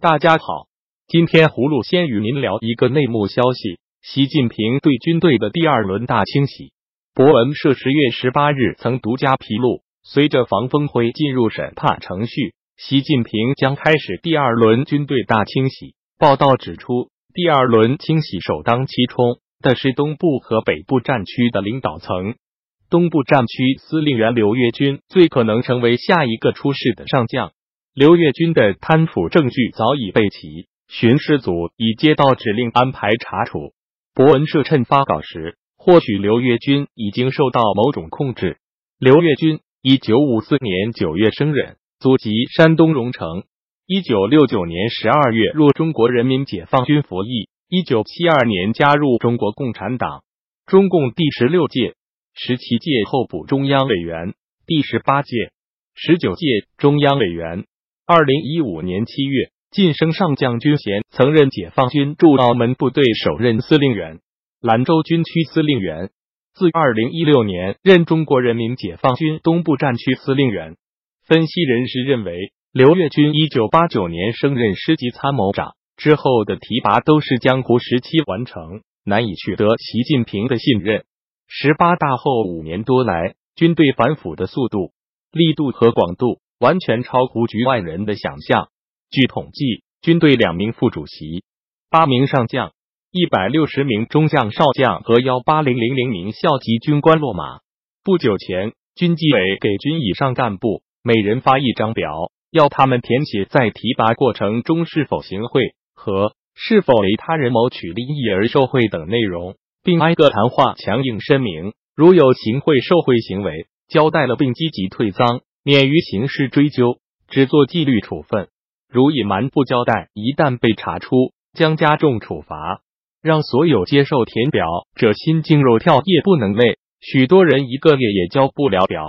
大家好，今天葫芦先与您聊一个内幕消息：习近平对军队的第二轮大清洗。博文社十月十八日曾独家披露，随着防风辉进入审判程序，习近平将开始第二轮军队大清洗。报道指出，第二轮清洗首当其冲的是东部和北部战区的领导层。东部战区司令员刘跃军最可能成为下一个出事的上将。刘跃军的贪腐证据早已备齐，巡视组已接到指令安排查处。博文社趁发稿时，或许刘跃军已经受到某种控制。刘跃军，一九五四年九月生人，祖籍山东荣成。一九六九年十二月入中国人民解放军服役，一九七二年加入中国共产党，中共第十六届。十七届候补中央委员，第十八届、十九届中央委员。二零一五年七月晋升上将军衔，曾任解放军驻澳门部队首任司令员、兰州军区司令员。自二零一六年任中国人民解放军东部战区司令员。分析人士认为，刘跃军一九八九年升任师级参谋长之后的提拔都是江湖时期完成，难以取得习近平的信任。十八大后五年多来，军队反腐的速度、力度和广度完全超乎局外人的想象。据统计，军队两名副主席、八名上将、一百六十名中将、少将和幺八零零零名校级军官落马。不久前，军纪委给军以上干部每人发一张表，要他们填写在提拔过程中是否行贿和是否为他人谋取利益而受贿等内容。并挨个谈话，强硬声明：如有行贿受贿行为，交代了并积极退赃，免于刑事追究，只做纪律处分；如隐瞒不交代，一旦被查出，将加重处罚。让所有接受填表者心惊肉跳，夜不能寐。许多人一个月也交不了表。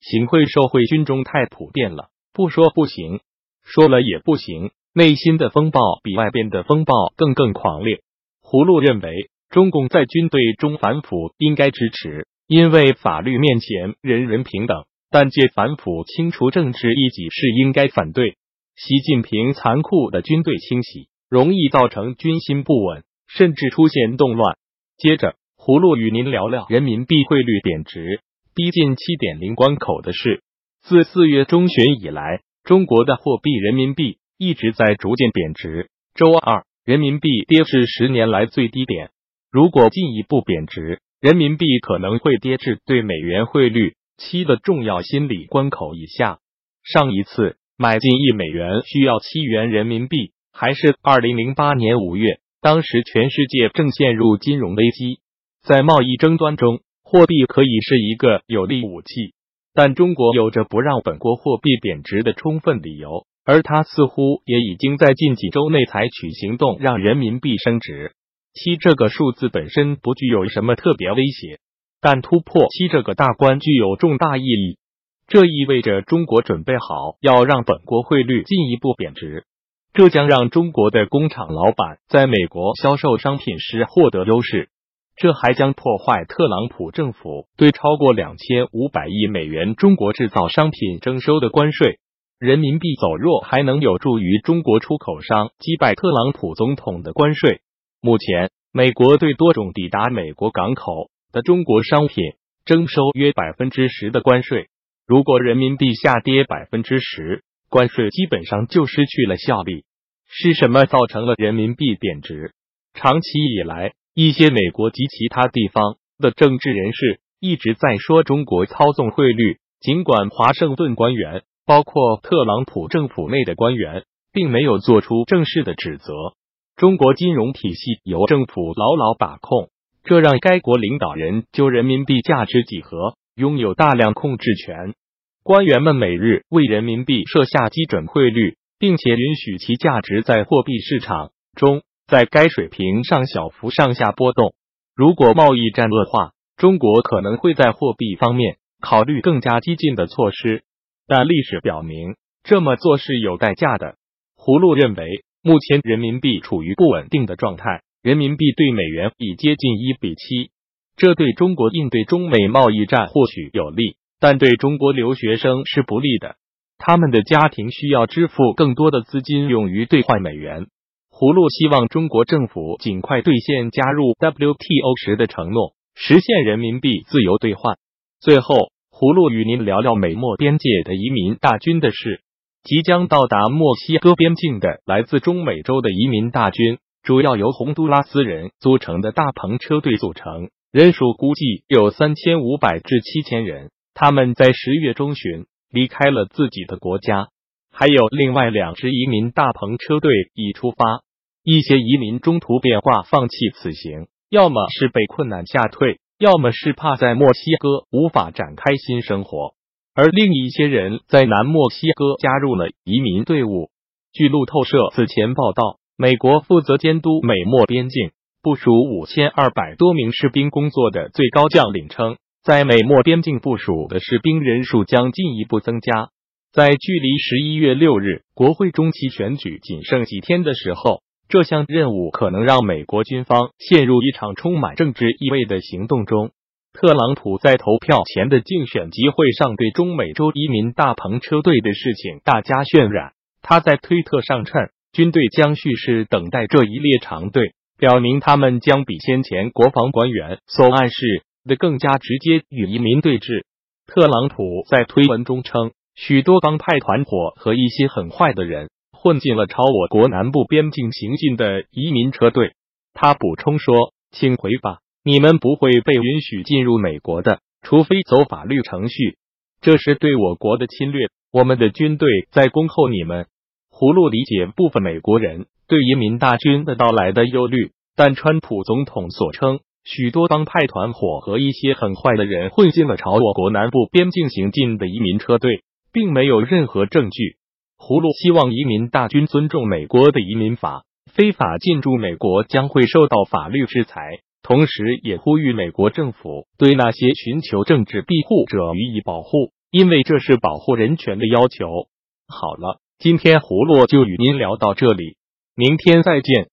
行贿受贿，军中太普遍了，不说不行，说了也不行。内心的风暴比外边的风暴更更狂烈。葫芦认为。中共在军队中反腐应该支持，因为法律面前人人平等。但借反腐清除政治异己是应该反对。习近平残酷的军队清洗容易造成军心不稳，甚至出现动乱。接着，葫芦与您聊聊人民币汇率贬值逼近七点零关口的事。自四月中旬以来，中国的货币人民币一直在逐渐贬值。周二，人民币跌至十年来最低点。如果进一步贬值，人民币可能会跌至对美元汇率七的重要心理关口以下。上一次买进一美元需要七元人民币，还是二零零八年五月，当时全世界正陷入金融危机。在贸易争端中，货币可以是一个有力武器，但中国有着不让本国货币贬值的充分理由，而它似乎也已经在近几周内采取行动，让人民币升值。七这个数字本身不具有什么特别威胁，但突破七这个大关具有重大意义。这意味着中国准备好要让本国汇率进一步贬值，这将让中国的工厂老板在美国销售商品时获得优势。这还将破坏特朗普政府对超过两千五百亿美元中国制造商品征收的关税。人民币走弱还能有助于中国出口商击败特朗普总统的关税。目前，美国对多种抵达美国港口的中国商品征收约百分之十的关税。如果人民币下跌百分之十，关税基本上就失去了效力。是什么造成了人民币贬值？长期以来，一些美国及其他地方的政治人士一直在说中国操纵汇率，尽管华盛顿官员，包括特朗普政府内的官员，并没有做出正式的指责。中国金融体系由政府牢牢把控，这让该国领导人就人民币价值几何拥有大量控制权。官员们每日为人民币设下基准汇率，并且允许其价值在货币市场中在该水平上小幅上下波动。如果贸易战恶化，中国可能会在货币方面考虑更加激进的措施，但历史表明这么做是有代价的。葫芦认为。目前人民币处于不稳定的状态，人民币对美元已接近一比七，这对中国应对中美贸易战或许有利，但对中国留学生是不利的。他们的家庭需要支付更多的资金用于兑换美元。葫芦希望中国政府尽快兑现加入 WTO 时的承诺，实现人民币自由兑换。最后，葫芦与您聊聊美墨边界的移民大军的事。即将到达墨西哥边境的来自中美洲的移民大军，主要由洪都拉斯人组成的大篷车队组成，人数估计有三千五百至七千人。他们在十月中旬离开了自己的国家，还有另外两支移民大篷车队已出发。一些移民中途变卦，放弃此行，要么是被困难吓退，要么是怕在墨西哥无法展开新生活。而另一些人在南墨西哥加入了移民队伍。据路透社此前报道，美国负责监督美墨边境、部署五千二百多名士兵工作的最高将领称，在美墨边境部署的士兵人数将进一步增加。在距离十一月六日国会中期选举仅剩几天的时候。这项任务可能让美国军方陷入一场充满政治意味的行动中。特朗普在投票前的竞选集会上对中美洲移民大篷车队的事情大加渲染。他在推特上称，军队将蓄势等待这一列长队，表明他们将比先前国防官员所暗示的更加直接与移民对峙。特朗普在推文中称，许多帮派团伙和一些很坏的人。混进了朝我国南部边境行进的移民车队。他补充说：“请回吧，你们不会被允许进入美国的，除非走法律程序。这是对我国的侵略。我们的军队在恭候你们。”葫芦理解部分美国人对移民大军的到来的忧虑，但川普总统所称许多帮派团伙和一些很坏的人混进了朝我国南部边境行进的移民车队，并没有任何证据。葫芦希望移民大军尊重美国的移民法，非法进驻美国将会受到法律制裁。同时，也呼吁美国政府对那些寻求政治庇护者予以保护，因为这是保护人权的要求。好了，今天葫芦就与您聊到这里，明天再见。